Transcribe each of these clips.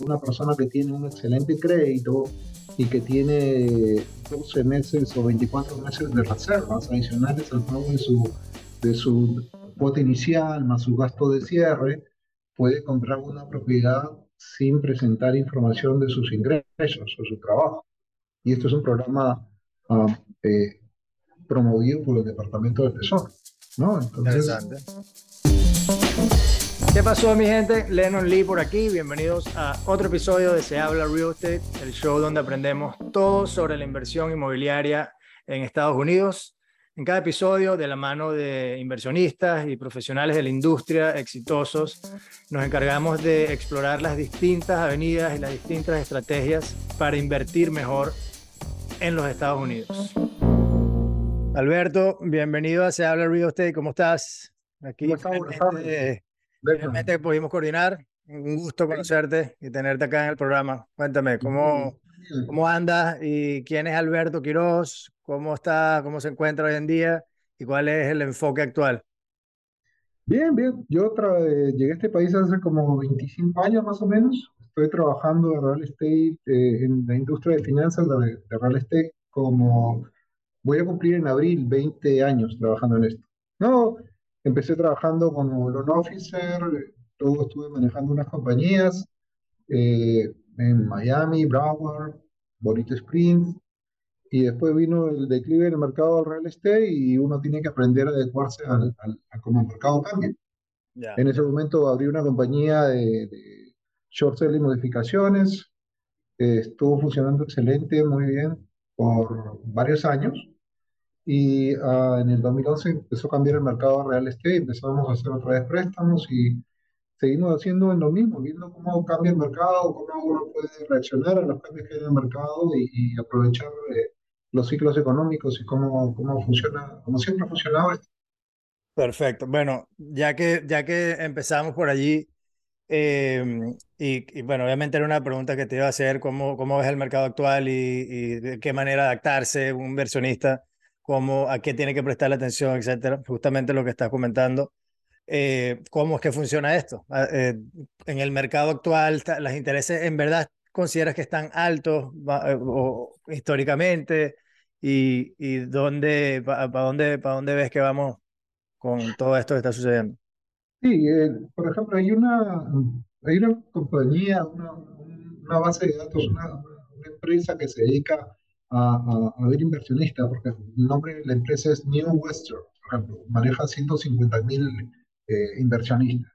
una persona que tiene un excelente crédito y que tiene 12 meses o 24 meses de reservas adicionales al pago de su, de su cuota inicial más su gasto de cierre, puede comprar una propiedad sin presentar información de sus ingresos o su trabajo. Y esto es un programa ah, eh, promovido por el Departamento de Tesoro. ¿no? Interesante. ¿Qué pasó, mi gente? Lennon Lee por aquí. Bienvenidos a otro episodio de Se Habla Real Estate, el show donde aprendemos todo sobre la inversión inmobiliaria en Estados Unidos. En cada episodio, de la mano de inversionistas y profesionales de la industria exitosos, nos encargamos de explorar las distintas avenidas y las distintas estrategias para invertir mejor en los Estados Unidos. Alberto, bienvenido a Se Habla Real Estate. ¿Cómo estás? Aquí Realmente pudimos coordinar. Un gusto conocerte y tenerte acá en el programa. Cuéntame, ¿cómo, cómo andas y quién es Alberto Quiroz? ¿Cómo está, cómo se encuentra hoy en día y cuál es el enfoque actual? Bien, bien. Yo llegué a este país hace como 25 años más o menos. Estoy trabajando en real estate, eh, en la industria de finanzas de, de real estate como voy a cumplir en abril 20 años trabajando en esto. No, Empecé trabajando como loan officer, luego estuve manejando unas compañías eh, en Miami, Broward, Bonito Springs, y después vino el declive del mercado del real estate y uno tiene que aprender a adecuarse al, a cómo el mercado cambia. En ese momento abrí una compañía de, short selling modificaciones, estuvo funcionando excelente, muy bien, por varios años. Y ah, en el 2011 empezó a cambiar el mercado real estate, empezamos a hacer otra vez préstamos y seguimos haciendo lo mismo, viendo cómo cambia el mercado, cómo uno puede reaccionar a los cambios que hay en el mercado y, aprovechar eh, los ciclos económicos y cómo, cómo funciona, como siempre ha funcionado esto. Perfecto. Bueno, ya que, ya que empezamos por allí, em, y, bueno, obviamente era una pregunta que te iba a hacer, ¿cómo, cómo ves el mercado actual y, y de qué manera adaptarse un inversionista cómo, a qué tiene que prestar la atención, etcétera. Justamente lo que estás comentando. Eh, ¿Cómo es que funciona esto? Ah, eh, en el mercado actual, ¿los intereses en verdad consideras que están altos eh, o, históricamente? ¿Y, y dónde, para dónde, para dónde ves que vamos con todo esto que está sucediendo? Sí, por ejemplo, hay una, hay una compañía, una, una base de datos, una, una empresa que se dedica a, a, ver inversionistas, porque el nombre de la empresa es New Western, por ejemplo, maneja 150 mil eh, inversionistas.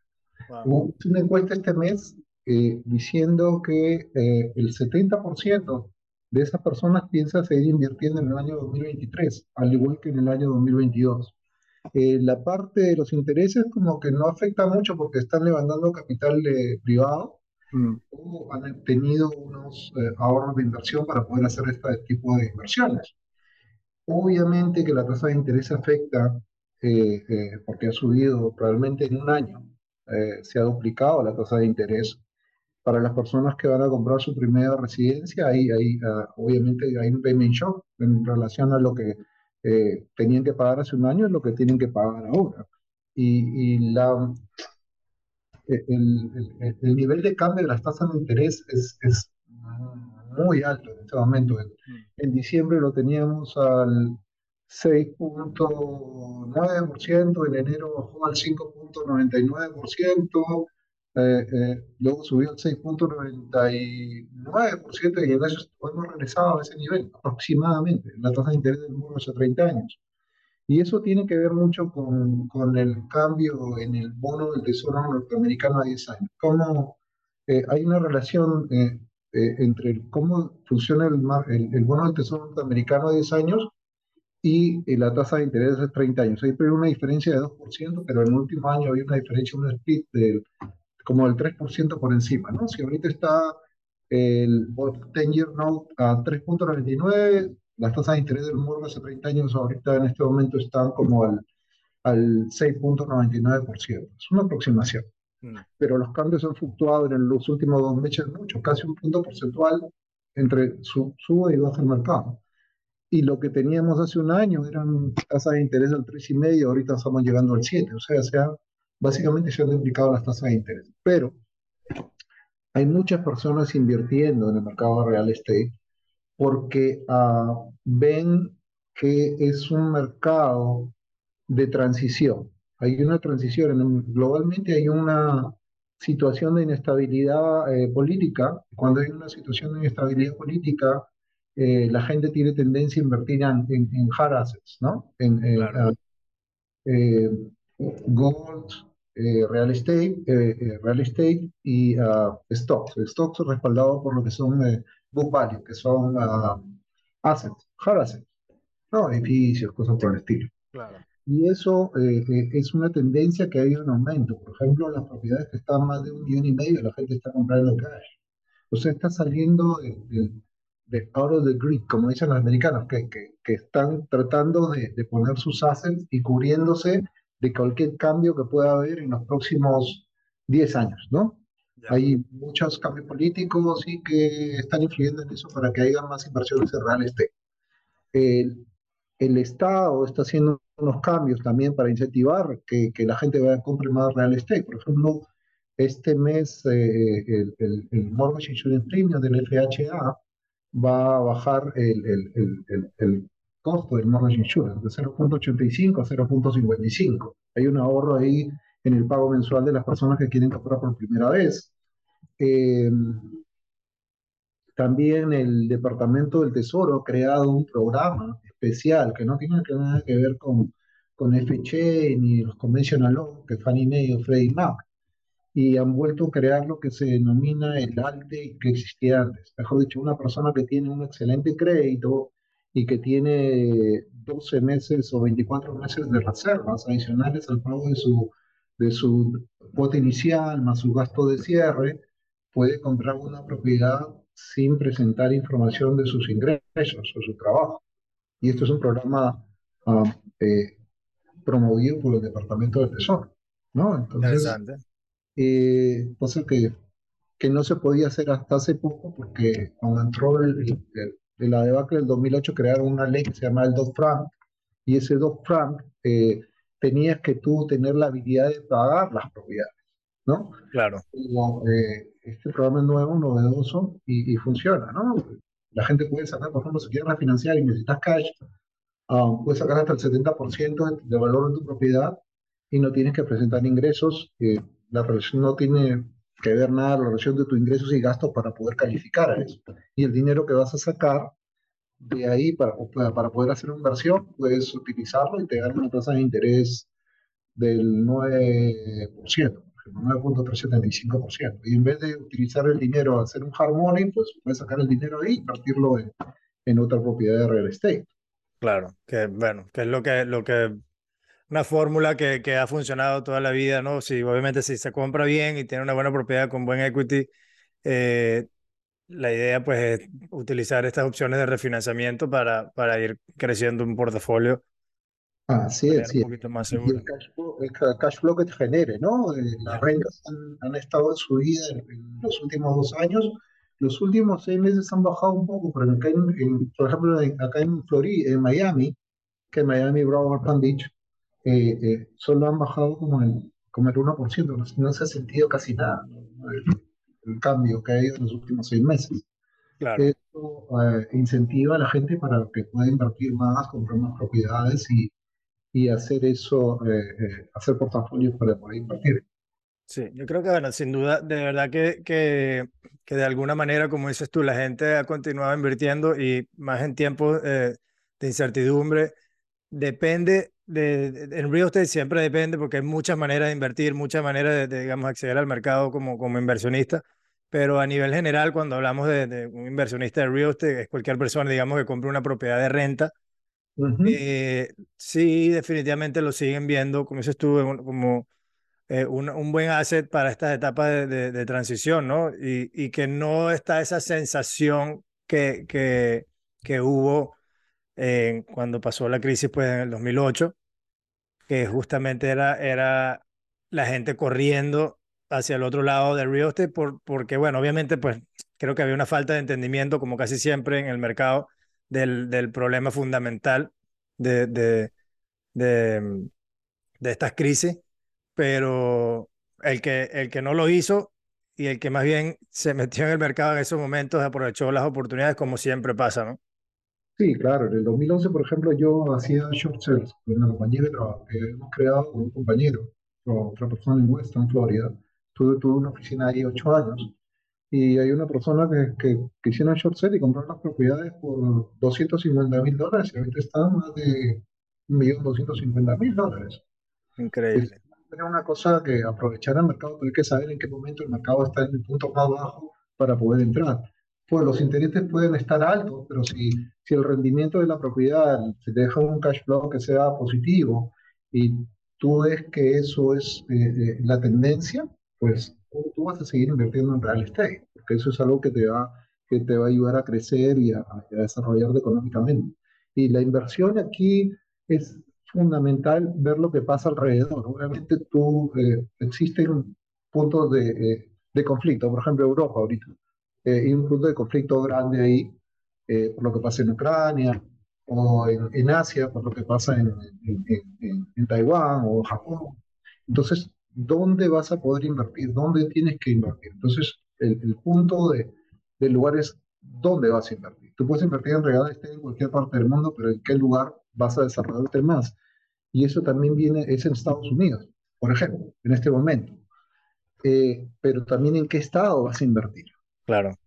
Hubo una encuesta este mes eh, diciendo que eh, el 70% de esas personas piensa seguir invirtiendo en el año 2023, al igual que en el año 2022. la parte de los intereses como que no afecta mucho porque están levantando capital privado, Mm. O han tenido unos eh, ahorros de inversión para poder hacer este tipo de inversiones. Obviamente que la tasa de interés afecta eh, eh, porque ha subido probablemente en un año, se ha duplicado la tasa de interés. Para las personas que van a comprar su primera residencia, ahí, ahí uh, obviamente hay un payment shock en relación a lo que tenían que pagar hace un año y lo que tienen que pagar ahora. Y, y la, el, el, nivel de cambio de las tasas de interés es, es muy alto en este momento. En, en diciembre lo teníamos al 6.9%, en enero bajó al 5.99%, eh, eh, luego subió al 6.99% y en eso hemos regresado a ese nivel aproximadamente, la tasa de interés del mundo hace 30 años. Y eso tiene que ver mucho con, con el cambio en el bono del Tesoro norteamericano a 10 años. Cómo eh, hay una relación eh, eh, entre cómo funciona el, el, el, bono del Tesoro norteamericano a 10 años y la tasa de interés de 30 años. Hay una diferencia de 2%, pero en el último año había una diferencia, un split del, como del 3% por encima. ¿no? Si ahorita está el 10-year note a 3.99, las tasas de interés del mortgage hace 30 años ahorita en este momento están como al, al 6.99%. Es una aproximación. Mm. Pero los cambios han fluctuado en los últimos dos meses mucho, casi un punto porcentual entre su, sube y baja el mercado. Y lo que teníamos hace un año eran tasas de interés del 3,5, ahorita estamos llegando al 7. O sea, básicamente se han duplicado las tasas de interés. Pero hay muchas personas invirtiendo en el mercado de real estate porque ah, ven que es un mercado de transición. Hay una transición, globalmente hay una situación de inestabilidad eh, política. Cuando hay una situación de inestabilidad política, eh, la gente tiene tendencia a invertir en, en, en hard assets, ¿no? En, Claro, ah, eh, gold, eh, real estate, eh, eh, real estate y ah, stocks. Stocks respaldados por lo que son book value, que son ah, assets, hard assets, ¿no? Edificios, cosas por el estilo. claro. Y eso eh, eh, es una tendencia que ha ido en aumento. Por ejemplo, las propiedades que están más de un millón y medio, la gente está comprando cash. O sea, está saliendo de, de, de out of the grid, como dicen los americanos, que, que, que están tratando de, de poner sus assets y cubriéndose de cualquier cambio que pueda haber en los próximos 10 años, ¿no? Hay muchos cambios políticos y que están influyendo en eso para que haya más inversiones en real estate. El, el Estado está haciendo unos cambios también para incentivar que, que la gente vaya a comprar más real estate. Por ejemplo, este mes eh, el, el, el Mortgage Insurance Premium del FHA va a bajar el, el costo del Mortgage Insurance de 0.85 a 0.55. Hay un ahorro ahí en el pago mensual de las personas que quieren comprar por primera vez. Eh, también el Departamento del Tesoro ha creado un programa especial que no tiene nada que ver con, con FHA ni los conventional loans que Fannie Mae o Freddie Mac y han vuelto a crear lo que se denomina el ALTE que existía antes. Mejor dicho, una persona que tiene un excelente crédito y que tiene 12 meses o 24 meses de reservas adicionales al pago de su, de su cuota inicial más su gasto de cierre, puede comprar una propiedad sin presentar información de sus ingresos o su trabajo. Y esto es un programa ah, eh, promovido por el Departamento del Tesoro, ¿no? Entonces, eh, cosa que, que no se podía hacer hasta hace poco porque cuando entró el, el- el- de la debacle del 2008 crearon una ley que se llama el Dodd-Frank y ese Dodd-Frank eh, tenías que tú tener la habilidad de pagar las propiedades, ¿no? Claro, Como, eh, este programa es nuevo, novedoso y, y funciona, ¿no? La gente puede sacar, por ejemplo, si quieres refinanciar y necesitas cash, ah, puedes sacar hasta el 70% de, de valor de tu propiedad y no tienes que presentar ingresos. eh, la relación no tiene que ver nada la relación de tus ingresos y gastos para poder calificar a eso. Y el dinero que vas a sacar de ahí para, para poder hacer una inversión, puedes utilizarlo y te dan una tasa de interés del 9%, por ejemplo, 9.375%. Y en vez de utilizar el dinero a hacer un hard money, pues puedes sacar el dinero ahí y invertirlo en, en otra propiedad de real estate. claro. Que bueno, que es lo que, lo que, una fórmula que, que ha funcionado toda la vida, ¿no? Si, obviamente, si se compra bien y tiene una buena propiedad con buen equity, eh, la idea pues es utilizar estas opciones de refinanciamiento para, para ir creciendo un portafolio Así es, manera un sí. poquito más Y segura. el cash flow, el ca- cash flow que te genere, ¿no? Eh, las rentas han, han estado en subida en, en los últimos dos años. Los últimos seis meses han bajado un poco, pero acá en, en- por ejemplo, acá en Florida, en Miami, que en Miami, Broward, Palm Beach, eh, eh, solo han bajado como el, como el 1%, no, no se ha sentido casi nada, ¿no? El, el cambio que ha habido en los últimos seis meses. claro. Esto eh, incentiva a la gente para que pueda invertir más, comprar más propiedades y, y hacer eso, eh, eh, hacer portafolios para poder invertir. Sí, yo creo que, bueno, sin duda, de verdad que, que, que de alguna manera, como dices tú, la gente ha continuado invirtiendo y más en tiempos eh, de incertidumbre. Depende de, de- en real estate siempre depende porque hay muchas maneras de invertir, muchas maneras de, de, digamos, acceder al mercado como, como inversionista. Pero a nivel general, cuando hablamos de, un inversionista de real estate, es cualquier persona, digamos, que compre una propiedad de renta. Eh, sí, definitivamente lo siguen viendo, como dices tú, como eh, un, un buen asset para estas etapas de, de- transición, ¿no? Y, y que no está esa sensación que, que, que hubo cuando pasó la crisis pues, en el 2008, que justamente era, era la gente corriendo hacia el otro lado del real estate, por, porque, bueno, obviamente, pues creo que había una falta de entendimiento, como casi siempre en el mercado, del, del problema fundamental de, de, de, de estas crisis pero el que, el que no lo hizo y el que más bien se metió en el mercado en esos momentos aprovechó las oportunidades como siempre pasa, ¿no? Sí, claro. En el 2011, por ejemplo, yo hacía short sales en la compañía de trabajo que hemos creado con un compañero, otra persona en Weston, Florida. Tuve, tuve una oficina ahí ocho años y hay una persona que, que, que hicieron short sale y compraron las propiedades por 250 mil dólares y ahorita están más de 1.250.000 dólares. Increíble. Es una cosa que aprovechar el mercado, pero hay que saber en qué momento el mercado está en el punto más bajo para poder entrar. Pues los intereses pueden estar altos, pero si, si el rendimiento de la propiedad se te deja un cash flow que sea positivo y tú ves que eso es eh, eh, la tendencia, pues tú vas a seguir invirtiendo en real estate, porque eso es algo que te va, que te va a ayudar a crecer y a, a desarrollarte económicamente. Y la inversión aquí es fundamental ver lo que pasa alrededor. Obviamente tú, eh, existen puntos de, eh, de, conflicto, por ejemplo Europa ahorita, eh, hay un punto de conflicto grande ahí eh, por lo que pasa en Ucrania o en, en Asia, por lo que pasa en, en, en, en Taiwán o Japón. Entonces, ¿dónde vas a poder invertir? ¿Dónde tienes que invertir? Entonces, el, el punto de, del lugar es dónde vas a invertir. Tú puedes invertir en real estate en cualquier parte del mundo, pero en qué lugar vas a desarrollarte más. Y eso también viene, es en Estados Unidos, por ejemplo, en este momento. Eh, pero también en qué estado vas a invertir. Claro.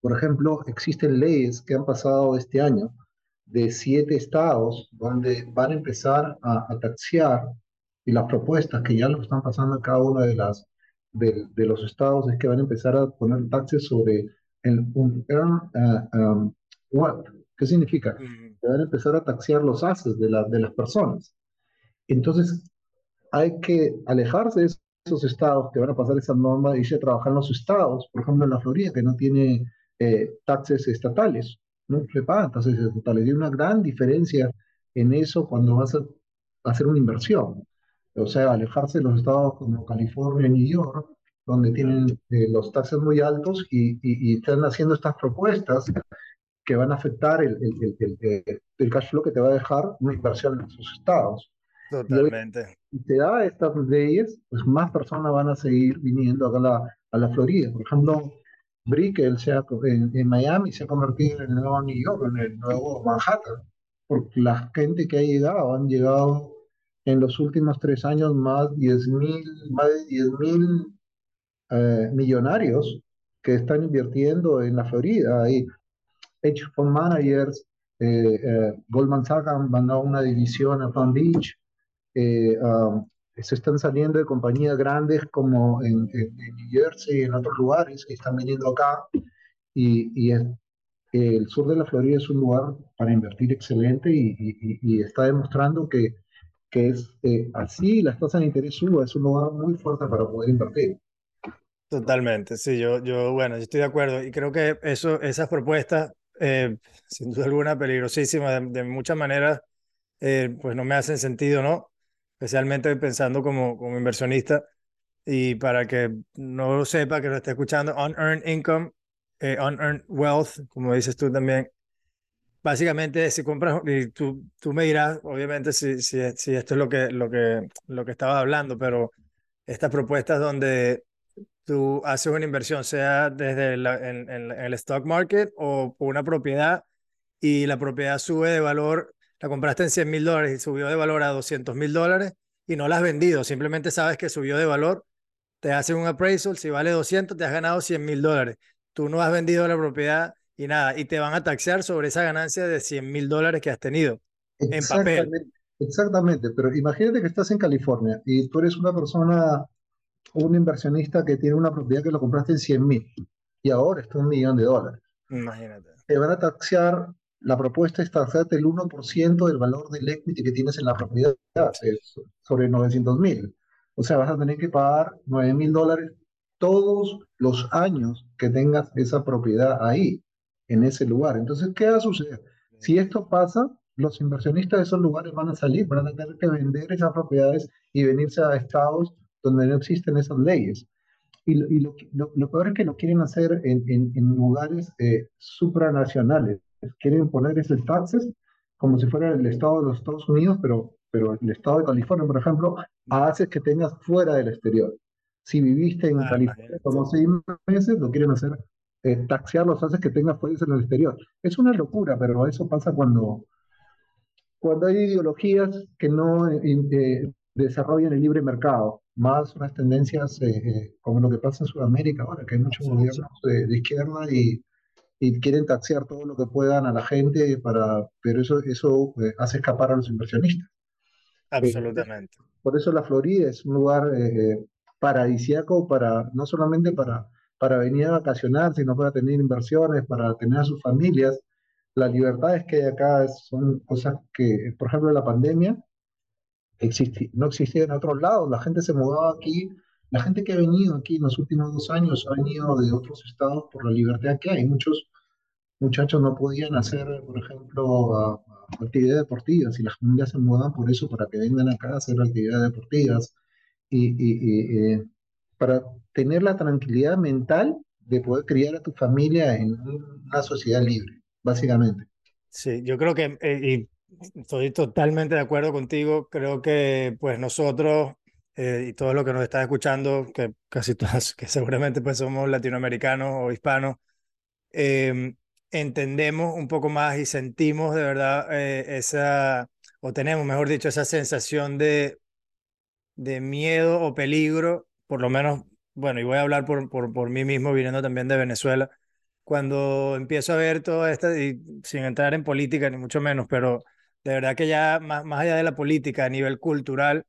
Por ejemplo, existen leyes que han pasado este año de siete estados donde van a empezar a, a taxear y las propuestas que ya lo están pasando en cada uno de, las, de, de los estados es que van a empezar a poner taxes sobre el un earn uh, um, wealth. ¿Qué significa? Mm, Que van a empezar a taxear los haces de, la, de las personas. Entonces, hay que alejarse de esos estados que van a pasar esa norma y irse a trabajar en los estados, por ejemplo en la Florida, que no tiene eh, taxes estatales, no se pagan taxes estatales. Hay una gran diferencia en eso cuando vas a hacer una inversión. O sea, alejarse de los estados como California y New York, donde tienen eh, los taxes muy altos y, y, y, están haciendo estas propuestas que van a afectar el, el, el, el, cash flow que te va a dejar una inversión en esos estados. Totalmente. Y te da estas leyes, pues más personas van a seguir viniendo acá a la, a la Florida. Por ejemplo, Brickell se ha, en, en, Miami se ha convertido en el nuevo New York, en el nuevo Manhattan, porque la gente que ha llegado, han llegado en los últimos tres años más, 10 mil, más de 10 mil eh, millonarios que están invirtiendo en la Florida. Hay hedge fund managers, eh, eh, Goldman Sachs han mandado una división a Palm Beach, um, se están saliendo de compañías grandes como en, en, en, New Jersey y en otros lugares que están viniendo acá y, y el, el, sur de la Florida es un lugar para invertir excelente y, y, y está demostrando que, que es eh, así, las tasas de interés suben, es un lugar muy fuerte para poder invertir. Totalmente, sí, yo, yo, bueno, yo estoy de acuerdo y creo que eso, esas propuestas, eh, sin duda alguna, peligrosísimas, de, de muchas maneras, eh, pues no me hacen sentido, ¿no? Especialmente pensando como, como inversionista y para que no lo sepa, que lo esté escuchando, unearned income, eh, unearned wealth, como dices tú también, básicamente si compras, y tú, tú me dirás, obviamente, si, si, si esto es lo que, lo, que, lo que estabas hablando, pero estas propuestas donde tú haces una inversión, sea desde la, en, en, en, el stock market o una propiedad y la propiedad sube de valor, la compraste en 100 mil dólares y subió de valor a 200 mil dólares y no la has vendido, simplemente sabes que subió de valor, te hacen un appraisal, si vale 200 te has ganado 100 mil dólares, tú no has vendido la propiedad y nada, y te van a taxear sobre esa ganancia de 100 mil dólares que has tenido en papel. Exactamente, pero imagínate que estás en California y tú eres una persona un inversionista que tiene una propiedad que lo compraste en 100 mil y ahora está un millón de dólares. Imagínate. Te van a taxear, la propuesta es taxarte el 1% del valor del equity que tienes en la propiedad, sobre 900 mil. O sea, vas a tener que pagar 9 mil dólares todos los años que tengas esa propiedad ahí, en ese lugar. Entonces, ¿qué va a suceder? Si esto pasa, los inversionistas de esos lugares van a salir, van a tener que vender esas propiedades y venirse a estados donde no existen esas leyes. Y, lo, y lo, lo, lo, peor es que lo quieren hacer en, en, en lugares eh, supranacionales. Quieren poner esos taxes como si fuera el estado de los Estados Unidos, pero, pero el estado de California, por ejemplo, hace que tengas fuera del exterior. Si viviste en Ah, California como seis meses, lo quieren hacer, eh, taxear los haces que tengas fuerzas en el exterior. Es una locura, pero eso pasa cuando, cuando hay ideologías que no eh, eh, desarrollan el libre mercado, más unas tendencias eh, como lo que pasa en Sudamérica ahora, que hay muchos gobiernos de, de izquierda y, y quieren taxear todo lo que puedan a la gente, para, pero eso, eso hace escapar a los inversionistas. Absolutamente. por eso la Florida es un lugar eh, paradisíaco para, no solamente para, para venir a vacacionar, sino para tener inversiones, para tener a sus familias. Las libertades que hay acá son cosas que, por ejemplo, la pandemia existi- no existía en otros lados. La gente se mudaba aquí. La gente que ha venido aquí en los últimos dos años ha venido de otros estados por la libertad que hay. Muchos muchachos no podían hacer, por ejemplo, actividades deportivas y las familias se mudan por eso, para que vengan acá a hacer actividades deportivas y, eh, para tener la tranquilidad mental de poder criar a tu familia en un- una sociedad libre, básicamente. Sí, yo creo que, eh, y estoy totalmente de acuerdo contigo, creo que pues nosotros eh, y todos los que nos están escuchando, que casi todos, que seguramente pues somos latinoamericanos o hispanos, eh, entendemos un poco más y sentimos de verdad eh, esa, o tenemos, mejor dicho, esa sensación de, de miedo o peligro, por lo menos, bueno, y voy a hablar por, por, por mí mismo, viniendo también de Venezuela, cuando empiezo a ver todo esto, y sin entrar en política ni mucho menos, pero de verdad que ya más, más allá de la política, a nivel cultural,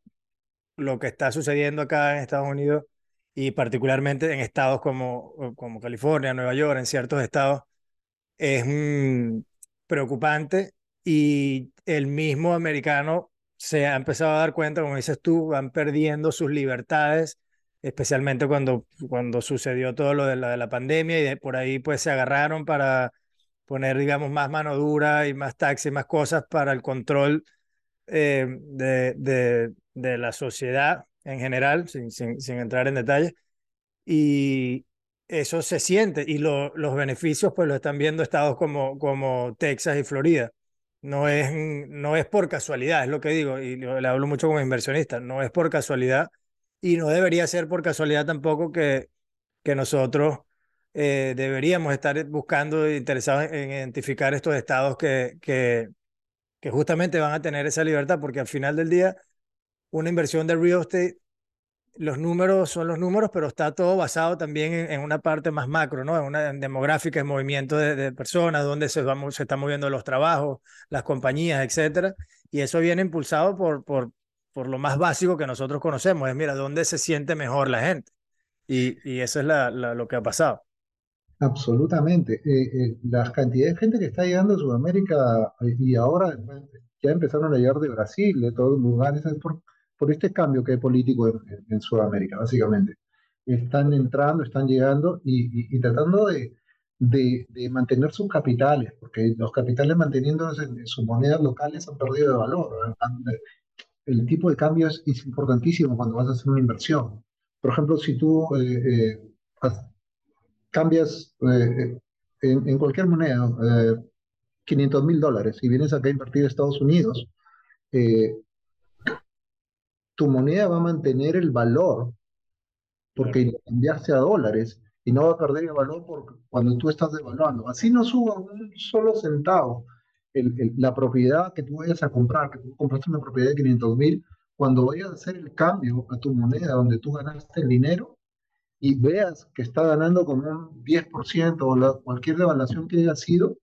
lo que está sucediendo acá en Estados Unidos y particularmente en estados como, como California, Nueva York, en ciertos estados, es mm, preocupante y el mismo americano se ha empezado a dar cuenta, como dices tú, van perdiendo sus libertades, especialmente cuando, cuando sucedió todo lo de la, de la pandemia y por ahí pues se agarraron para poner, digamos, más mano dura y más taxis, más cosas para el control eh, de, de, de, la sociedad en general, sin, sin, sin entrar en detalles y eso se siente y lo, los beneficios pues lo están viendo estados como, como Texas y Florida. No es, no es por casualidad, es lo que digo, y le hablo mucho como inversionista, no es por casualidad y no debería ser por casualidad tampoco que, que nosotros eh, deberíamos estar buscando, interesados en identificar estos estados que, que, que justamente van a tener esa libertad, porque al final del día, una inversión de real estate los números son los números, pero está todo basado también en, una parte más macro, ¿no? En una en demográfica, en movimiento de, personas, donde se, se están moviendo los trabajos, las compañías, etcétera. Y eso viene impulsado por, por, por lo más básico que nosotros conocemos, es, mira, dónde se siente mejor la gente. Y, y eso es la, la, lo que ha pasado. Absolutamente. Eh, eh, la cantidad de gente que está llegando a Sudamérica eh, y ahora ya empezaron a llegar de Brasil, de todos lugares, es por, por este cambio que hay político en, en- Sudamérica, básicamente. Están entrando, están llegando y, y- y tratando de, de- de mantener sus capitales, porque los capitales manteniéndose en, en sus monedas locales han perdido de valor. Han- El tipo de cambio es, es importantísimo cuando vas a hacer una inversión. Por ejemplo, si tú eh, eh, cambias eh, en, en cualquier moneda eh, 500 mil dólares y vienes acá a invertir a Estados Unidos, tu moneda va a mantener el valor Claro. porque cambiaste a dólares y no va a perder el valor cuando tú estás devaluando. Así no suba un solo centavo el- el- la propiedad que tú vayas a comprar, que tú compraste una propiedad de 500 mil, cuando vayas a hacer el cambio a tu moneda donde tú ganaste el dinero, y veas que está ganando como un 10% o la- cualquier devaluación que haya sido,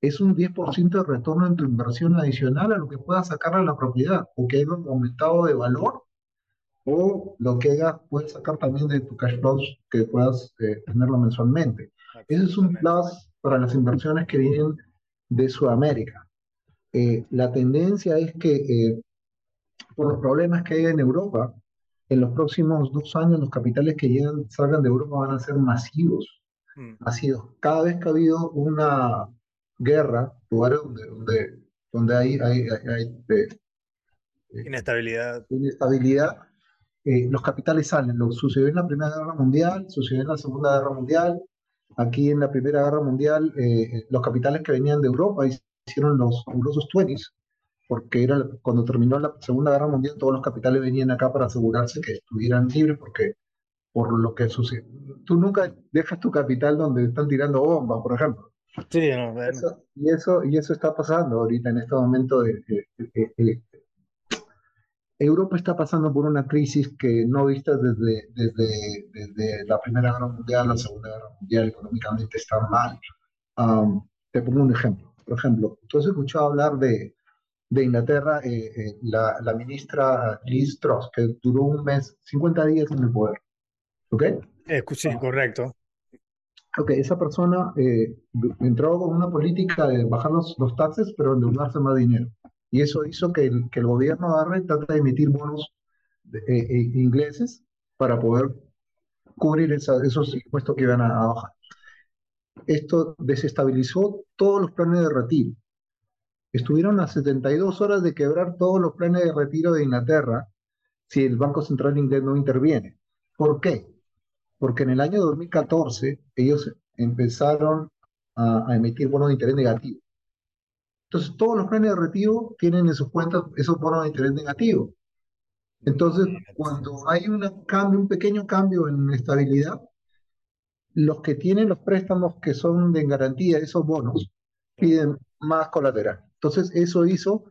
es un 10% de retorno en tu inversión adicional a lo que puedas sacar a la propiedad o que haya aumentado de valor o lo que haya, puedes sacar también de tu cash flows que puedas eh, tenerlo mensualmente. Ese es un plus para las inversiones que vienen de Sudamérica. Eh, la tendencia es que eh, por los problemas que hay en Europa, en los próximos dos años los capitales que llegan, salgan de Europa van a ser masivos, Mm. masivos. Cada vez que ha habido una guerra, lugares donde, donde, donde hay, hay, hay- hay, eh, eh, Inestabilidad. inestabilidad, eh, los capitales salen. Lo sucedió en la Primera Guerra Mundial, sucedió en la Segunda Guerra Mundial. Aquí en la Primera Guerra Mundial, eh, los capitales que venían de Europa hicieron los fabulosos 20s, porque era cuando terminó la Segunda Guerra Mundial, todos los capitales venían acá para asegurarse que estuvieran libres, porque por lo que sucede. Tú nunca dejas tu capital donde están tirando bombas, por ejemplo. Sí, no, bueno. Eso- y, eso, y eso está pasando ahorita en este momento. De, de- de- de- Europa está pasando por una crisis que no vista desde, desde, desde la Primera Guerra Mundial, la Segunda Guerra Mundial, económicamente está mal. Te pongo un ejemplo. Por ejemplo, tú has escuchado hablar de, de Inglaterra, eh, eh, la, la ministra Liz Truss, que duró un mes, 50 días en el poder. ¿Ok? Eh, sí, correcto. Ok, esa persona eh, entró con una política de bajar los, los taxes, pero endeudarse más dinero. Y eso hizo que el, gobierno agarre y trate de emitir bonos de- eh, eh, ingleses para poder cubrir esos impuestos que iban a, a bajar. Esto desestabilizó todos los planes de retiro. Estuvieron a 72 horas de quebrar todos los planes de retiro de Inglaterra si el Banco Central inglés no interviene. ¿Por qué? Porque en el año 2014 ellos empezaron a, a emitir bonos de interés negativo. Entonces todos los planes de retiro tienen en sus cuentas esos bonos de interés negativo. Entonces, cuando hay una cambio, un pequeño cambio en estabilidad, los que tienen los préstamos que son de garantía, esos bonos, piden más colateral. Entonces, eso hizo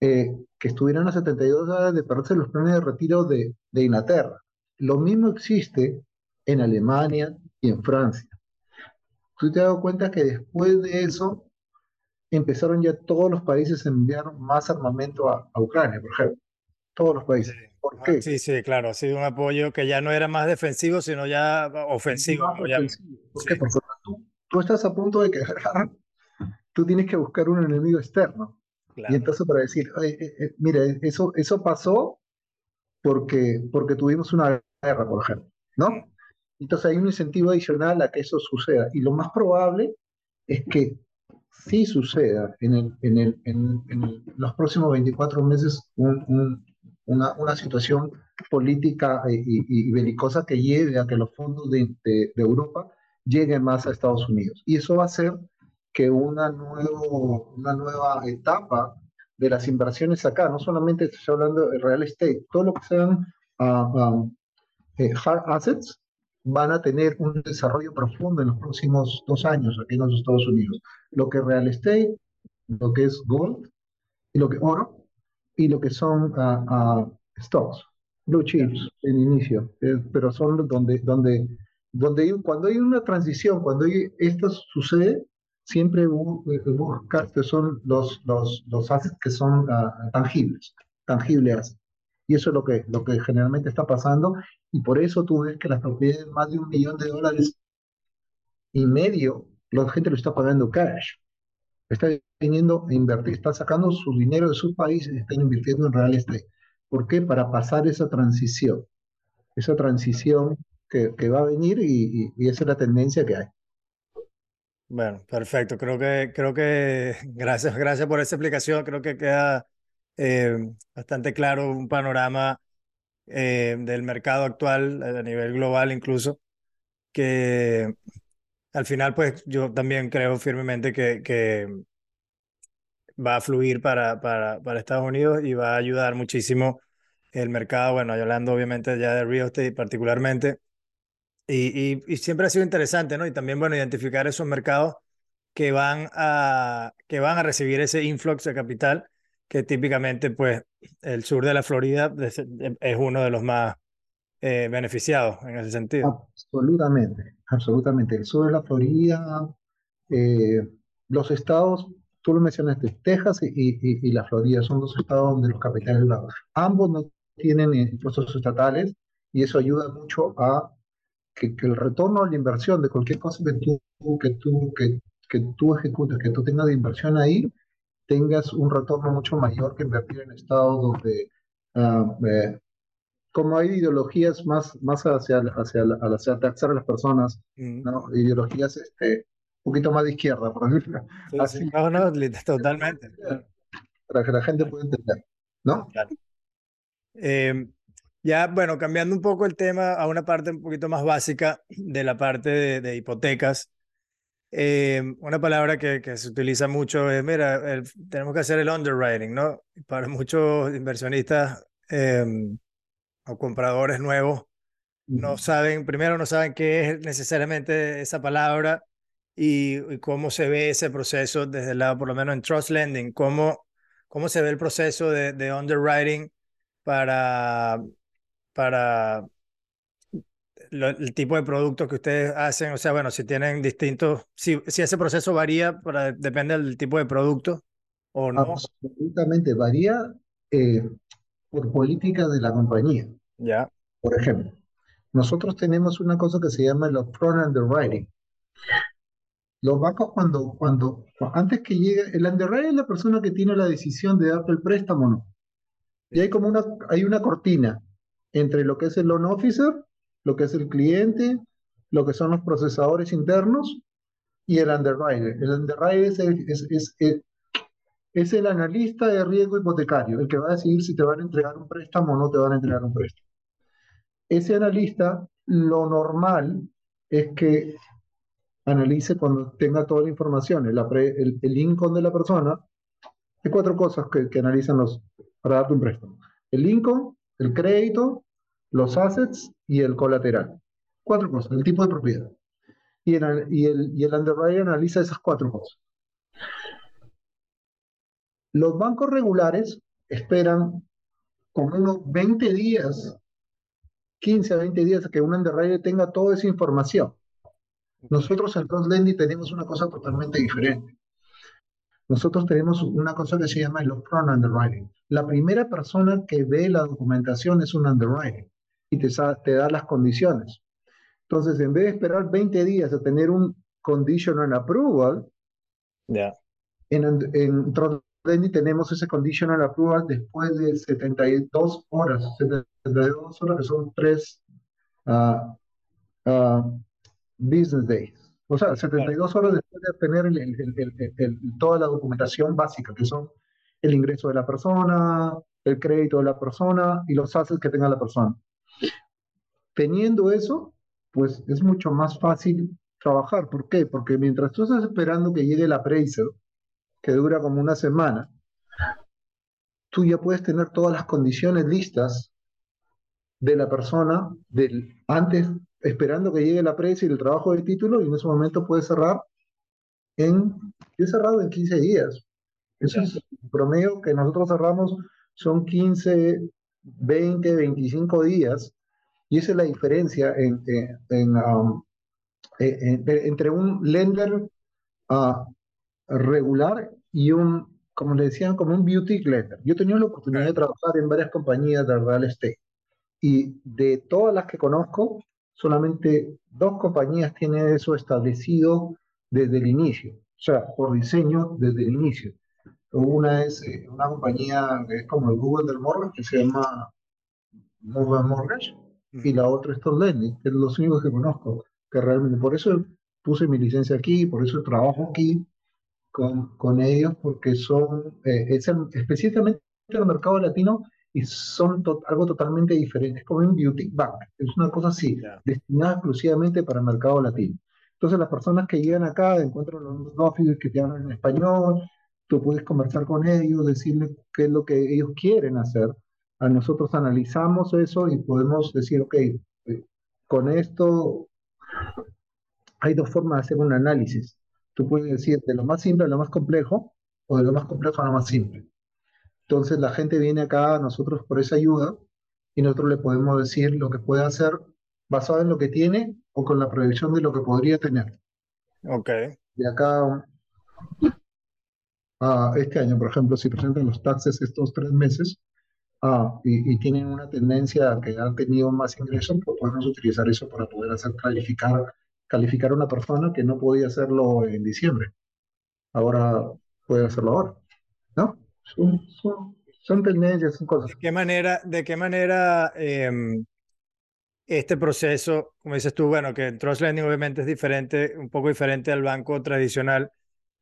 eh, que estuvieran a 72 horas de perderse los planes de retiro de, de Inglaterra. Lo mismo existe en Alemania y en Francia. Tú te has dado cuenta que después de eso empezaron ya todos los países a enviar más armamento a, a Ucrania, por ejemplo. Todos los países. ¿Por Ah, qué? Sí, sí, claro, ha sido un apoyo que ya no era más defensivo, sino ya ofensivo. Como llaman. ofensivo. ¿Por Sí. qué? Porque tú, tú estás a punto de quebrar, tú tienes que buscar un enemigo externo. Y Claro. entonces para decir, "Oye, eh, eh, mira, eso, eso pasó porque, porque tuvimos una guerra, por ejemplo, ¿no? Entonces hay un incentivo adicional a que eso suceda. Y lo más probable es que sí suceda en, el, en, el, en, en los próximos 24 meses un- un- una, una situación política y, y- y belicosa que lleve a que los fondos de, de- de Europa lleguen más a Estados Unidos. Y eso va a hacer que una, nuevo, una nueva etapa de las inversiones acá, no solamente estoy hablando de real estate, todo lo que sean ah, ah, eh, hard assets, van a tener un desarrollo profundo en los próximos dos años aquí en los Estados Unidos. Lo que es real estate, lo que es gold, lo que oro, y lo que son ah, ah, stocks, blue chips en inicio, eh, pero son donde, donde, donde cuando hay una transición, cuando esto sucede, siempre bu- buscas que son los, los, los assets que son ah, tangibles, tangibles. Y eso es lo que, lo que generalmente está pasando, y por eso tú ves que las propiedades de más de un millón de dólares y medio, la gente lo está pagando cash. Está viniendo a invertir, está sacando su dinero de sus países y están invirtiendo en real estate. ¿Por qué? Para pasar esa transición, esa transición que, que va a venir y, y- y esa es la tendencia que hay. Bueno, perfecto. Creo que, creo que, gracias, gracias por esa explicación. Creo que queda eh, bastante claro un panorama eh, del mercado actual a nivel global incluso, que al final, pues yo también creo firmemente que, que va a fluir para, para, para Estados Unidos y va a ayudar muchísimo el mercado, bueno, yo hablando obviamente ya de real estate particularmente, y, y, y siempre ha sido interesante, ¿no? Y también, bueno, identificar esos mercados que van a, que van a recibir ese influx de capital, que típicamente, pues, el sur de la Florida es, uno de los más eh, beneficiados en ese sentido. Absolutamente, absolutamente. El sur de la Florida, eh, los estados, tú lo mencionaste, Texas y, y- la Florida son dos estados donde los capitales. Ambos no tienen eh, impuestos estatales y eso ayuda mucho a que, que el retorno a la inversión de cualquier cosa que tú, que tú, que, que tú ejecutes, que tú tengas de inversión ahí, tengas un retorno mucho mayor que invertir en estados donde, ah, eh, como hay ideologías más, más hacia, hacia, hacia taxar a las personas, Mm, ¿no? Ideologías este, un poquito más de izquierda, por decirlo sí, sí. así, No, no, li- totalmente. para que la gente pueda entender, ¿no? Claro. Eh, ya, bueno, cambiando un poco el tema a una parte un poquito más básica de la parte de, de hipotecas. Eh, una palabra que, que se utiliza mucho es, mira, el- tenemos que hacer el underwriting, ¿no? Para muchos inversionistas eh, o compradores nuevos, no saben, primero no saben qué es necesariamente esa palabra y, y, cómo se ve ese proceso desde el lado, por lo menos en Trust Lending, cómo, cómo se ve el proceso de, de underwriting para, para lo, el tipo de producto que ustedes hacen, o sea, bueno, si tienen distintos, si, si ese proceso varía, para, depende del tipo de producto o no. Absolutamente, varía eh, por política de la compañía. Ya. Por ejemplo, nosotros tenemos una cosa que se llama el upfront underwriting. Los bancos cuando, cuando, antes que llegue, el underwriting es la persona que tiene la decisión de darte el préstamo o no. Y hay como una, hay una cortina entre lo que es el loan officer, lo que es el cliente, lo que son los procesadores internos y el underwriter. El underwriter es el, analista de riesgo hipotecario, el que va a decidir si te van a entregar un préstamo o no te van a entregar un préstamo. Ese analista, lo normal es que analice cuando tenga toda la información, el, el, el de la persona. Hay cuatro cosas que, que analizan los, para darte un préstamo. El income, el crédito, los assets y el colateral. Cuatro cosas, el tipo de propiedad. Y el, y el, y el underwriter analiza esas cuatro cosas. Los bancos regulares esperan como unos 20 días, 15 a 20 días, a que un underwriter tenga toda esa información. Nosotros en Lending tenemos una cosa totalmente diferente. Nosotros tenemos una cosa que se llama el upfront underwriting. La primera persona que ve la documentación es un underwriting y te, te da las condiciones. Entonces, en vez de esperar 20 días a tener un conditional approval, yeah. en, en tenemos ese conditional approval después de 72 horas, 72 horas que son tres uh, uh, business days. O sea, 72 horas después de tener el, el, el, toda la documentación básica, que son el ingreso de la persona, el crédito de la persona y los assets que tenga la persona. Teniendo eso, pues es mucho más fácil trabajar. ¿Por qué? Porque mientras tú estás esperando que llegue el appraisal, que dura como una semana, tú ya puedes tener todas las condiciones listas de la persona del, antes, esperando que llegue el appraisal y el trabajo del título, y en ese momento puedes cerrar en, yo he cerrado en 15 días. Eso es el promedio que nosotros cerramos, son 15, 20, 25 días y esa es la diferencia en, en, en, um, en entre un lender uh, regular y un, como le decían, como un beauty lender. Yo he tenido la oportunidad de trabajar en varias compañías de real estate y de todas las que conozco, solamente dos compañías tienen eso establecido desde el inicio, o sea, por diseño desde el inicio. Una es eh, una compañía que es como el Google del Mortgage, que se llama Mobile Mortgage, y la otra es Tom Lending, que es los únicos que conozco, que realmente, por eso puse mi licencia aquí, por eso trabajo aquí con, con ellos, porque son, eh, es específicamente en el mercado latino, y son to algo totalmente diferente, es como un beauty bank, es una cosa así, yeah. destinada exclusivamente para el mercado latino. Entonces las personas que llegan acá encuentran los offices que te hablan en español, tú puedes conversar con ellos, decirles qué es lo que ellos quieren hacer, a nosotros analizamos eso y podemos decir, ok, eh, con esto hay dos formas de hacer un análisis. Tú puedes decir de lo más simple a lo más complejo o de lo más complejo a lo más simple. Entonces la gente viene acá a nosotros por esa ayuda y nosotros le podemos decir lo que puede hacer basado en lo que tiene o con la proyección de lo que podría tener. Ok. De acá a este año, por ejemplo, si presentan los taxes estos tres meses, ah, y, y, tienen una tendencia a que han tenido más ingresos, pues podemos utilizar eso para poder hacer calificar, calificar a una persona que no podía hacerlo en diciembre. Ahora puede hacerlo ahora, ¿no? Son, son, son tendencias, son cosas. ¿De qué manera, de qué manera eh, este proceso, como dices tú, bueno, que Trust Lending obviamente es diferente, un poco diferente al banco tradicional,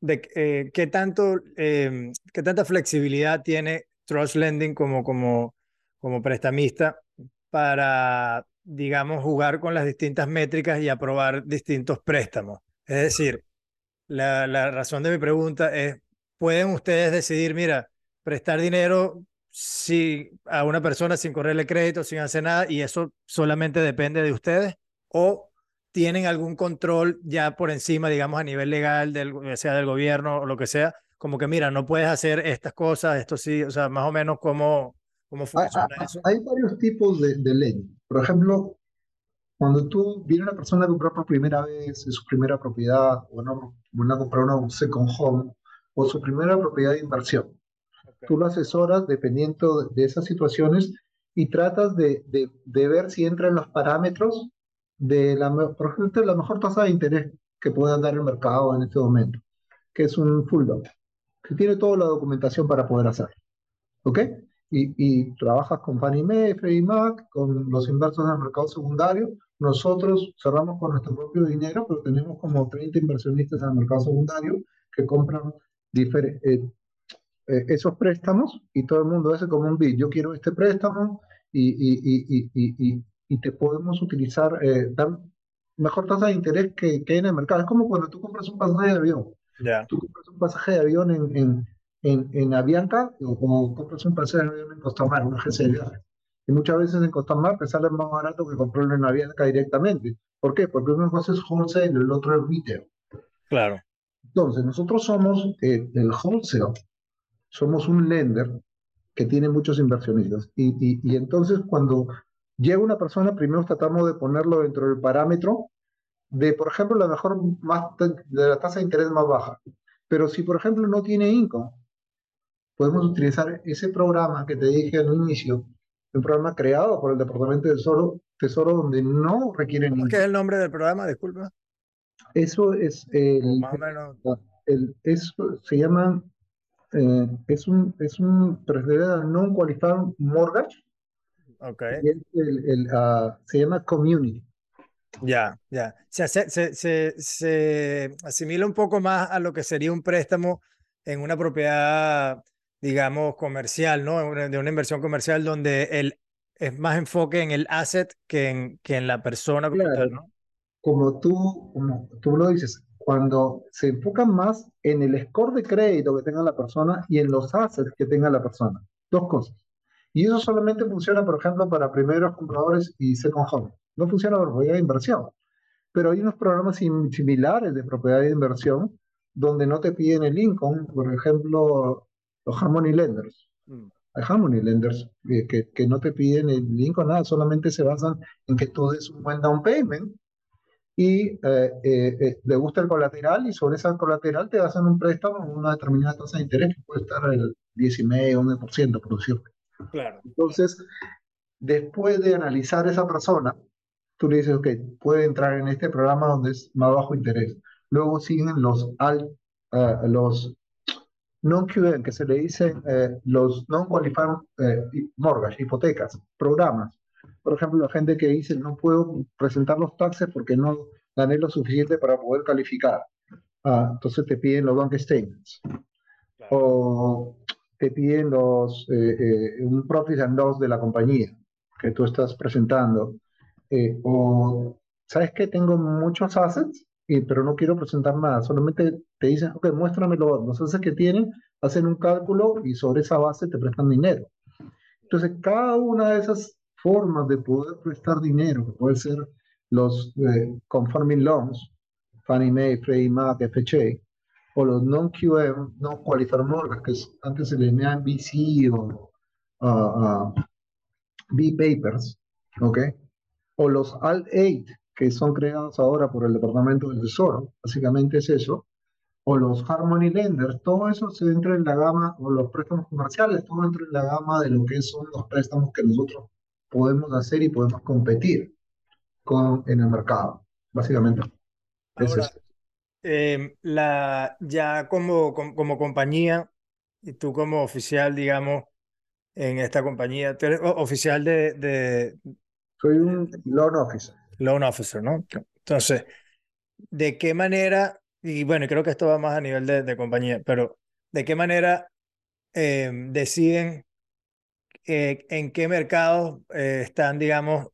de eh, qué tanto, eh, qué tanta flexibilidad tiene Trust Lending como, como, como prestamista para, digamos, jugar con las distintas métricas y aprobar distintos préstamos. Es decir, la, la razón de mi pregunta es, ¿pueden ustedes decidir, mira, prestar dinero si a una persona sin correrle crédito, sin hacer nada, y eso solamente depende de ustedes, o tienen algún control ya por encima, digamos, a nivel legal, del, sea del gobierno o lo que sea, como que mira, no puedes hacer estas cosas, esto sí, o sea, más o menos cómo, cómo funciona hay, eso. Hay varios tipos de, de ley. Por ejemplo, cuando tú viene una persona a comprar por primera vez su primera propiedad, o no, a comprar una second home, o su primera propiedad de inversión, tú lo asesoras dependiendo de, esas situaciones y tratas de, de, de, ver si entra en los parámetros de la, por ejemplo, la mejor tasa de interés que pueda dar el mercado en este momento, que es un full loan, que tiene toda la documentación para poder hacerlo. ¿Ok? Y, y, trabajas con Fannie Mae, Freddie Mac, con los inversores del mercado secundario. Nosotros cerramos con nuestro propio dinero, pero tenemos como 30 inversionistas en el mercado secundario que compran eh, eh, esos préstamos y todo el mundo hace como un bid. Yo quiero este préstamo y, y, y te podemos utilizar, eh, dar mejor tasa de interés que, que hay en el mercado. Es como cuando tú compras un pasaje de avión. Yeah. Tú compras un pasaje de avión en, en, en, en Avianca o como compras un pasaje de avión en Costamar, una agencia de viajes. Y muchas veces en Costamar te sale más barato que comprarlo en Avianca directamente. ¿Por qué? Porque una cosa es wholesale y el otro es retail. Claro. Entonces, nosotros somos eh, el wholesale, somos un lender que tiene muchos inversionistas. Y, y, y entonces, cuando llega una persona, primero tratamos de ponerlo dentro del parámetro de, por ejemplo, la mejor más de la tasa de interés más baja. Pero si, por ejemplo, no tiene income, podemos utilizar ese programa que te dije al inicio, un programa creado por el Departamento de Tesoro, Tesoro donde no requieren income. ¿Qué es el nombre del programa? Disculpa. Eso es el, más o menos. el, eso se llama eh, es un es un non qualified mortgage es el, el uh, se llama community ya ya se, se, se, se asimila un poco más a lo que sería un préstamo en una propiedad digamos comercial no de una inversión comercial donde el es más enfoque en el asset que en, que en la persona claro. ¿no? como tú, como tú lo dices, cuando se enfocan más en el score de crédito que tenga la persona y en los assets que tenga la persona. Dos cosas. Y eso solamente funciona, por ejemplo, para primeros compradores y second home. No funciona para propiedad de inversión. Pero hay unos programas similares de propiedad de inversión donde no te piden el income, por ejemplo, los Harmony Lenders. Mm. Hay Harmony Lenders que, que, que, no te piden el income, nada, solamente se basan en que tú des un buen down payment y eh, eh, eh, le gusta el colateral y sobre ese colateral te hacen un préstamo con una determinada tasa de interés que puede estar el 10,5 1%, por decirte. Claro. Entonces, después de analizar esa persona, tú le dices, ok, puede entrar en este programa donde es más bajo interés. Luego siguen los, al, uh, los non-QM, que se le dicen uh, los non-qualified uh, mortgage, hipotecas, programas por ejemplo, la gente que dice no puedo presentar los taxes porque no gané lo suficiente para poder calificar. Ah, entonces te piden los bank statements. Claro. O te piden los, eh, eh, un profit and loss de la compañía que tú estás presentando. Eh, o, ¿sabes que Tengo muchos assets, y, pero no quiero presentar nada. Solamente te dicen, ok, muéstrame los, assets que tienen, hacen un cálculo y sobre esa base te prestan dinero. Entonces, cada una de esas formas de poder prestar dinero, que pueden ser los eh, conforming loans, Fannie Mae, Freddie Mac, FHA, o los non-QM, no qualified mortgage, que es, antes se le llamaban BC o uh, uh, B-Papers, ¿ok? O los Alt-8, que son creados ahora por el Departamento del Tesoro, básicamente es eso, o los Harmony Lenders, todo eso se entra en la gama, o los préstamos comerciales, todo entra en la gama de lo que son los préstamos que nosotros podemos hacer y podemos competir con, en el mercado, básicamente. Ahora, es eh, la, ya como, como, como, compañía, y tú como oficial, digamos, en esta compañía, tú eres oficial de... de Soy un loan officer. Loan officer, ¿no? Entonces, ¿de qué manera, y bueno, creo que esto va más a nivel de, de compañía, pero ¿de qué manera eh, deciden eh, en qué mercados eh, están, digamos,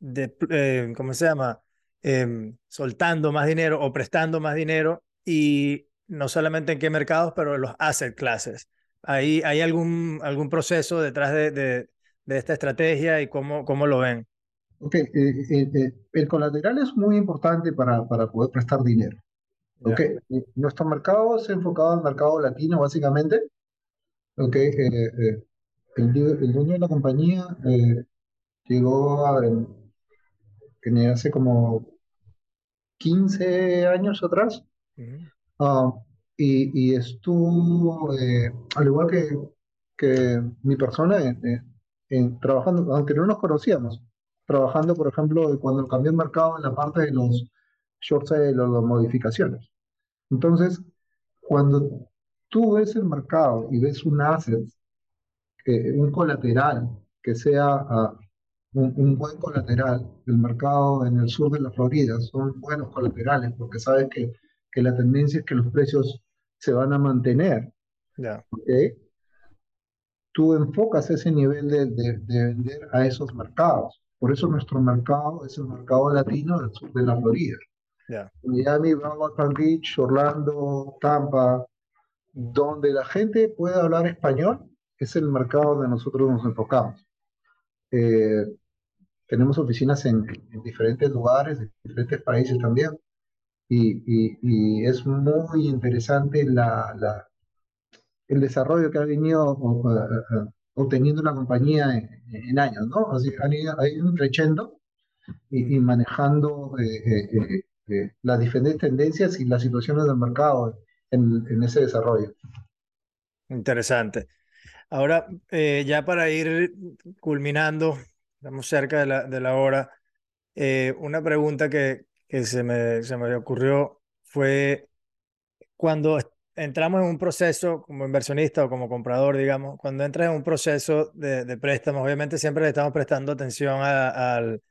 de, eh, ¿cómo se llama? Em, soltando más dinero o prestando más dinero y no solamente en qué mercados, pero en los asset classes. ¿Hay, hay algún, algún proceso detrás de, de, de esta estrategia y cómo, cómo lo ven? Ok, eh, eh, eh, el colateral es muy importante para, para poder prestar dinero. Eh, nuestro mercado se ha enfocado al mercado latino básicamente. Ok, eh, eh, el, du- el dueño de la compañía llegó a, que hace como 15 años atrás ah, y, y estuvo, al igual que, que mi persona, en- en- en trabajando, aunque no nos conocíamos, trabajando, por ejemplo, cuando cambió el mercado en la parte de los short sales o las modificaciones. Entonces, cuando tú ves el mercado y ves un asset, eh, un colateral que sea ah, un, un buen colateral, el mercado en el sur de la Florida son buenos colaterales porque sabes que, que la tendencia es que los precios se van a mantener, Ya, ¿ok? Tú enfocas ese nivel de, de- de vender a esos mercados. Por eso nuestro mercado es el mercado latino del sur de la Florida. Miami, Broward, Palm Beach, Orlando, Tampa, donde la gente puede hablar español, es el mercado donde nosotros nos enfocamos. Eh, tenemos oficinas en, en diferentes lugares, en diferentes países también, y, y- y es muy interesante la, la- el desarrollo que ha venido obteniendo la compañía en, en años, ¿no? Así, han ido, ha ido creciendo y, y manejando eh, eh, eh, eh, las diferentes tendencias y las situaciones del mercado en, en ese desarrollo. interesante. Ahora, eh, ya para ir culminando, estamos cerca de la, de la hora, una pregunta que, que se me, se me ocurrió fue cuando entramos en un proceso como inversionista o como comprador, digamos, cuando entras en un proceso de, de préstamos, obviamente siempre le estamos prestando atención a- al,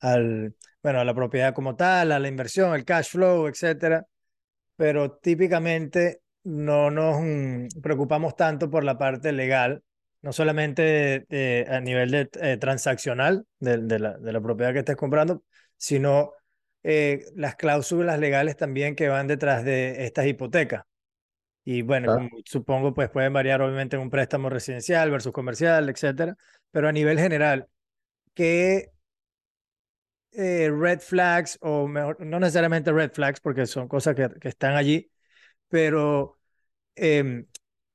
al, bueno, a la propiedad como tal, a la inversión, el cash flow, etcétera, pero típicamente no nos mm, preocupamos tanto por la parte legal, no solamente eh, a nivel de, eh, transaccional de, de la, de la propiedad que estés comprando, sino eh, las cláusulas legales también que van detrás de estas hipotecas. Y bueno, supongo, pues pueden variar obviamente en un préstamo residencial versus comercial, etcétera, pero a nivel general, ¿qué eh, red flags, o mejor, no necesariamente red flags, porque son cosas que, que están allí, pero em,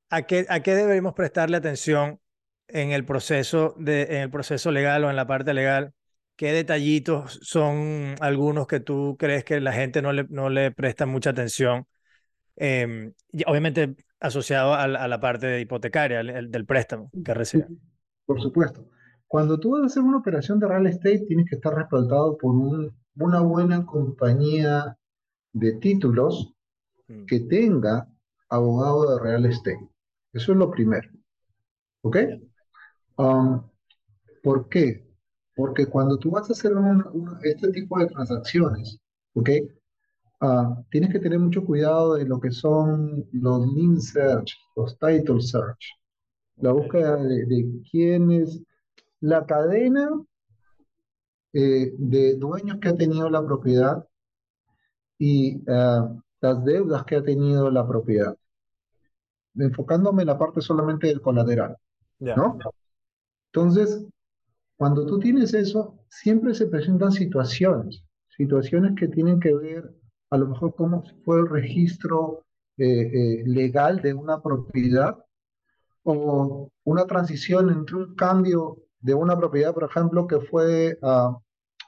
¿a qué, a qué deberíamos prestarle atención en el proceso de, en el proceso legal o en la parte legal? ¿Qué detallitos son algunos que tú crees que la gente no le, no le presta mucha atención? Em, y obviamente asociado a, la a la parte hipotecaria, el- el del préstamo que recibe. Por supuesto. Cuando tú vas a hacer una operación de real estate, tienes que estar respaldado por un- una buena compañía de títulos Mm, que tenga abogado de real estate. Eso es lo primero. ¿Ok? Um, ¿por qué? Porque cuando tú vas a hacer un- un- este tipo de transacciones, ¿ok? Ah, tienes que tener mucho cuidado de lo que son los lien search, los title search, la búsqueda de, de quién es la cadena eh, de dueños que ha tenido la propiedad y ah, las deudas que ha tenido la propiedad, enfocándome en la parte solamente del colateral, ya, ¿no? Entonces, cuando tú tienes eso, siempre se presentan situaciones, situaciones que tienen que ver a lo mejor cómo fue el registro eh, eh, legal de una propiedad o una transición entre un cambio de una propiedad, por ejemplo, que fue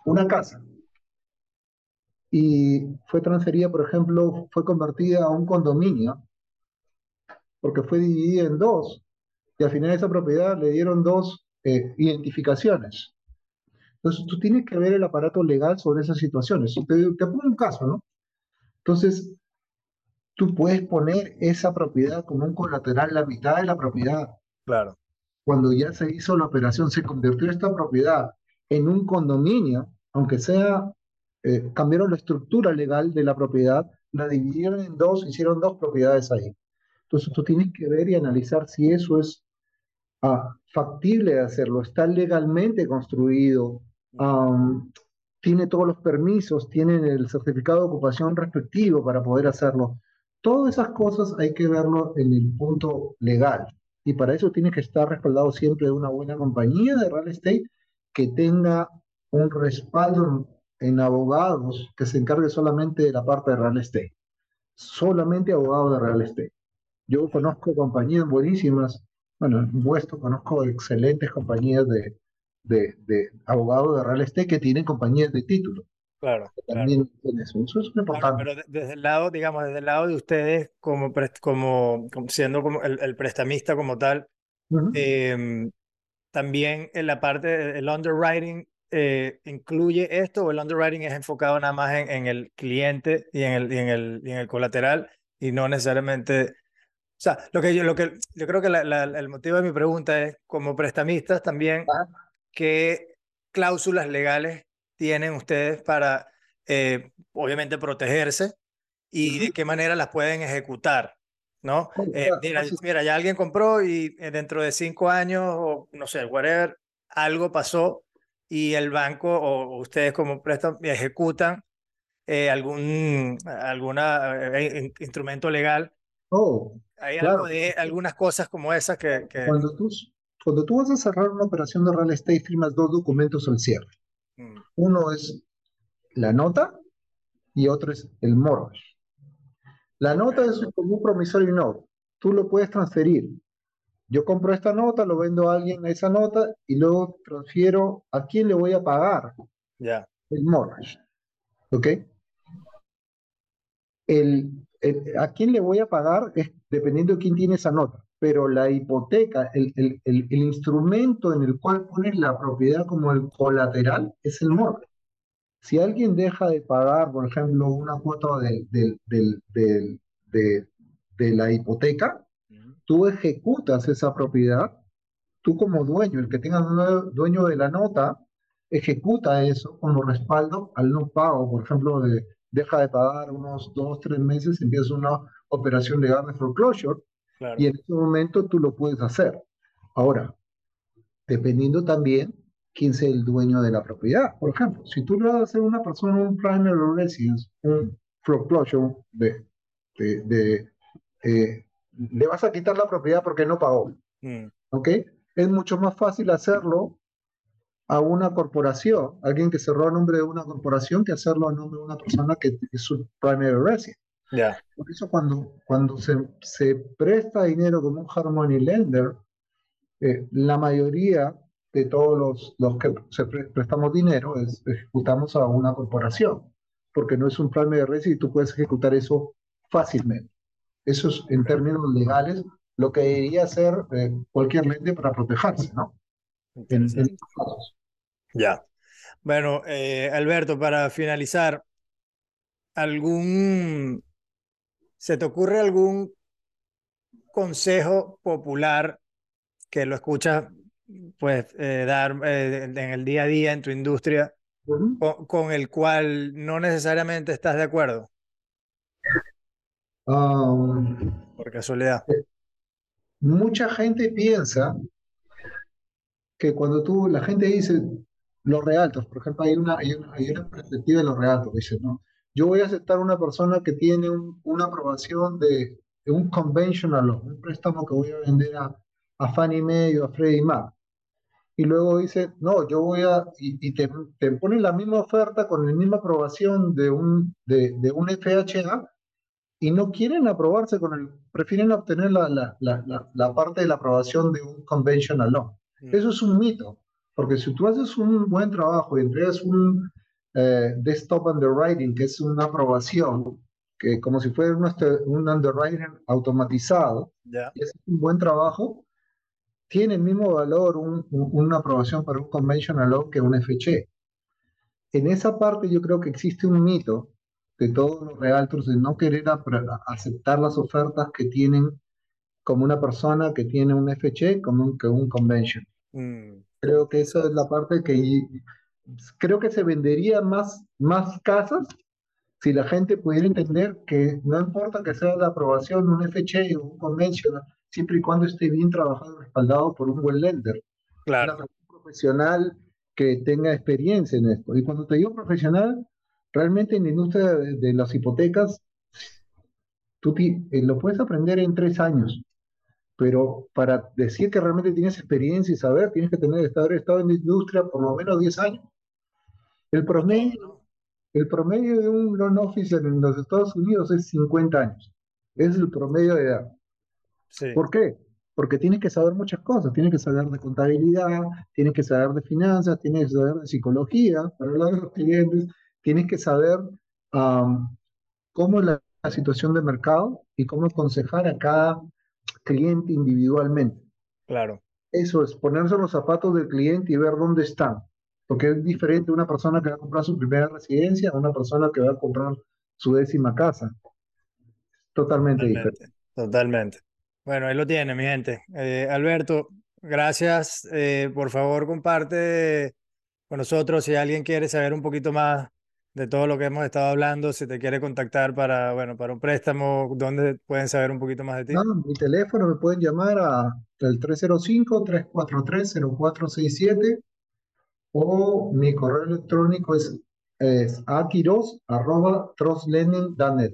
una casa y fue transferida, por ejemplo, fue convertida a un condominio porque fue dividida en dos y al final esa propiedad le dieron dos eh, identificaciones. Entonces tú tienes que ver el aparato legal sobre esas situaciones. Te pongo un caso, ¿no? Entonces tú puedes poner esa propiedad como un colateral, la mitad de la propiedad. claro, Cuando ya se hizo la operación, se convirtió esta propiedad en un condominio, aunque sea, eh, cambiaron la estructura legal de la propiedad, la dividieron en dos, hicieron dos propiedades ahí. Entonces tú tienes que ver y analizar si eso es ah, factible de hacerlo, está legalmente construido, tiene todos los permisos, tiene el certificado de ocupación respectivo para poder hacerlo. Todas esas cosas hay que verlo en el punto legal. y para eso tienes que estar respaldado siempre de una buena compañía de real estate que tenga un respaldo en abogados que se encargue solamente de la parte de real estate. Solamente abogados de real estate. Yo conozco compañías buenísimas, bueno, en vuestro conozco excelentes compañías de, de, de abogados de real estate que tienen compañías de título. Claro, También eso. eso es importante. pero desde el lado, digamos, desde el lado de ustedes, como, como, siendo como el, el, prestamista como tal, em, también en la parte del underwriting eh, incluye esto o el underwriting es enfocado nada más en, en el cliente y en el, y en, el, y en el colateral y no necesariamente... O sea, lo que yo, lo que, yo creo que la, la, el motivo de mi pregunta es, como prestamistas también, ¿qué cláusulas legales tienen ustedes para, eh, obviamente, protegerse y de qué manera las pueden ejecutar? ¿no? Eh, mira, mira, ya alguien compró y eh, dentro de cinco años o no sé, whatever, algo pasó y el banco o ustedes como prestan ejecutan algún alguna, instrumento legal. Oh, Hay algo de algunas cosas como esas que, que... Cuando, tú, cuando tú vas a cerrar una operación de real estate, firmas dos documentos al cierre. Mm. Uno es la nota y otro es el mortgage. La nota es como un promisorio note. Tú lo puedes transferir. Yo compro esta nota, lo vendo a alguien esa nota y luego transfiero a quién le voy a pagar Ya. el mortgage. ¿Ok? El, a quién le voy a pagar es dependiendo de quién tiene esa nota. Pero la hipoteca, el, el, el, instrumento en el cual pones la propiedad como el colateral es el mortgage. Si alguien deja de pagar, por ejemplo, una cuota del, del, del, de, de, la hipoteca, tú ejecutas esa propiedad, tú como dueño, el que tenga dueño de la nota, ejecuta eso como respaldo al no pago, por ejemplo, de, deja de pagar unos dos, tres meses, empieza una operación legal de foreclosure, y en ese momento tú lo puedes hacer. Ahora, dependiendo también quién sea el dueño de la propiedad. Por ejemplo, si tú le vas a hacer a una persona un primary residence, un foreclosure de, de, eh, le vas a quitar la propiedad porque no pagó. Mm. ¿Ok? Es mucho más fácil hacerlo a una corporación, alguien que cerró a nombre de una corporación, que hacerlo a nombre de una persona que es su primary residence. Por eso cuando, cuando se, se presta dinero como un Harmony Lender, eh, la mayoría de todos los, los que se prestamos dinero es, ejecutamos a una corporación, porque no es un plan de red y tú puedes ejecutar eso fácilmente. Eso es en términos legales lo que debería hacer eh, cualquier lente para protegerse, ¿no? En, ya. Bueno, eh, Alberto, para finalizar, ¿algún, se te ocurre algún consejo popular que lo escuchas pues eh, dar eh, en el día a día en tu industria con, el cual no necesariamente estás de acuerdo? Um, Por casualidad. Eh, mucha gente piensa que cuando tú, la gente dice los realtos, por ejemplo, hay una, hay una, perspectiva de los realtos, dice, no, yo voy a aceptar una persona que tiene una aprobación de, un conventional un préstamo que voy a vender a, a Fannie Mae o a Freddie Mac y luego dice, no, yo voy a, y, te, te, ponen la misma oferta con la misma aprobación de un, de, de, un FHA y no quieren aprobarse con el, prefieren obtener la, la, la, la parte de la aprobación de un conventional loan. Mm. Eso es un mito, porque si tú haces un buen trabajo y entregas un eh, desktop underwriting, que es una aprobación, que como si fuera un, un underwriting automatizado, y es un buen trabajo, tiene el mismo valor una aprobación para un conventional law que un FHE. En esa parte yo creo que existe un mito de todos los realtors de no querer aceptar las ofertas que tienen como una persona que tiene un FHE como un, que un convention. Mm. Creo que esa es la parte que creo que se vendería más, más casas si la gente pudiera entender que no importa que sea la aprobación de un FHE o un conventional, siempre y cuando esté bien trabajado respaldado por un buen lender. Claro. Un profesional que tenga experiencia en esto. Y cuando te digo profesional, realmente en la industria de, las hipotecas, tú eh, lo puedes aprender en tres años. pero para decir que realmente tienes experiencia y saber, tienes que tener haber estado en la industria por lo menos 10 años. El promedio, el promedio de un loan officer en los Estados Unidos es 50 años. Es el promedio de edad. ¿Por qué? Porque tienes que saber muchas cosas. Tienes que saber de contabilidad, tienes que saber de finanzas, tienes que saber de psicología para hablar de los clientes, tienes que saber cómo es la, la situación de mercado y cómo aconsejar a cada cliente individualmente. Claro. Eso es ponerse los zapatos del cliente y ver dónde están. Porque es diferente una persona que va a comprar su primera residencia a una persona que va a comprar su décima casa. Totalmente, diferente. Totalmente. Bueno, ahí lo tiene, mi gente. Eh, Alberto, gracias. Eh, por favor, comparte con nosotros si alguien quiere saber un poquito más de todo lo que hemos estado hablando, si te quiere contactar para, bueno, para un préstamo, ¿dónde pueden saber un poquito más de ti? No, mi teléfono me pueden llamar al 305-343-0467 o mi correo electrónico es, es akiros.trostlending.net.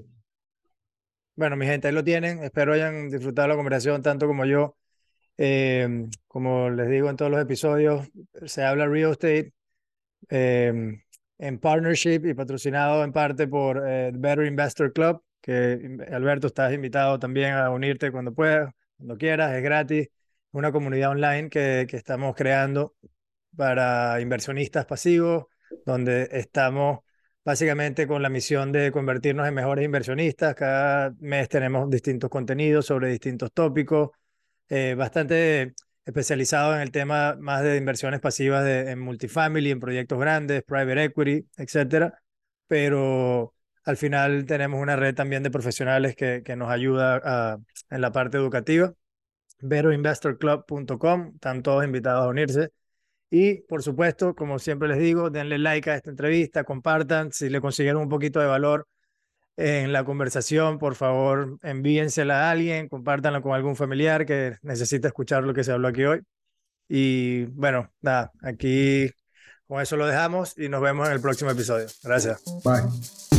Bueno, mi gente, ahí lo tienen. Espero hayan disfrutado la conversación tanto como yo. Eh, como les digo en todos los episodios, se habla real estate. Eh, en partnership y patrocinado en parte por eh, Better Investor Club, que Alberto estás invitado también a unirte cuando puedas, cuando quieras, es gratis. Una comunidad online que, que estamos creando para inversionistas pasivos, donde estamos básicamente con la misión de convertirnos en mejores inversionistas. Cada mes tenemos distintos contenidos sobre distintos tópicos, eh, bastante especializado en el tema más de inversiones pasivas de, en multifamily, en proyectos grandes, private equity, etcétera. Pero al final tenemos una red también de profesionales que, que nos ayuda a, en la parte educativa. VeroInvestorClub.com, están todos invitados a unirse. Y por supuesto, como siempre les digo, denle like a esta entrevista, compartan, si le consiguieron un poquito de valor en la conversación, por favor, envíensela a alguien, compártanla con algún familiar que necesita escuchar lo que se habló aquí hoy. Y bueno, nada, aquí con eso lo dejamos y nos vemos en el próximo episodio. Gracias. Bye.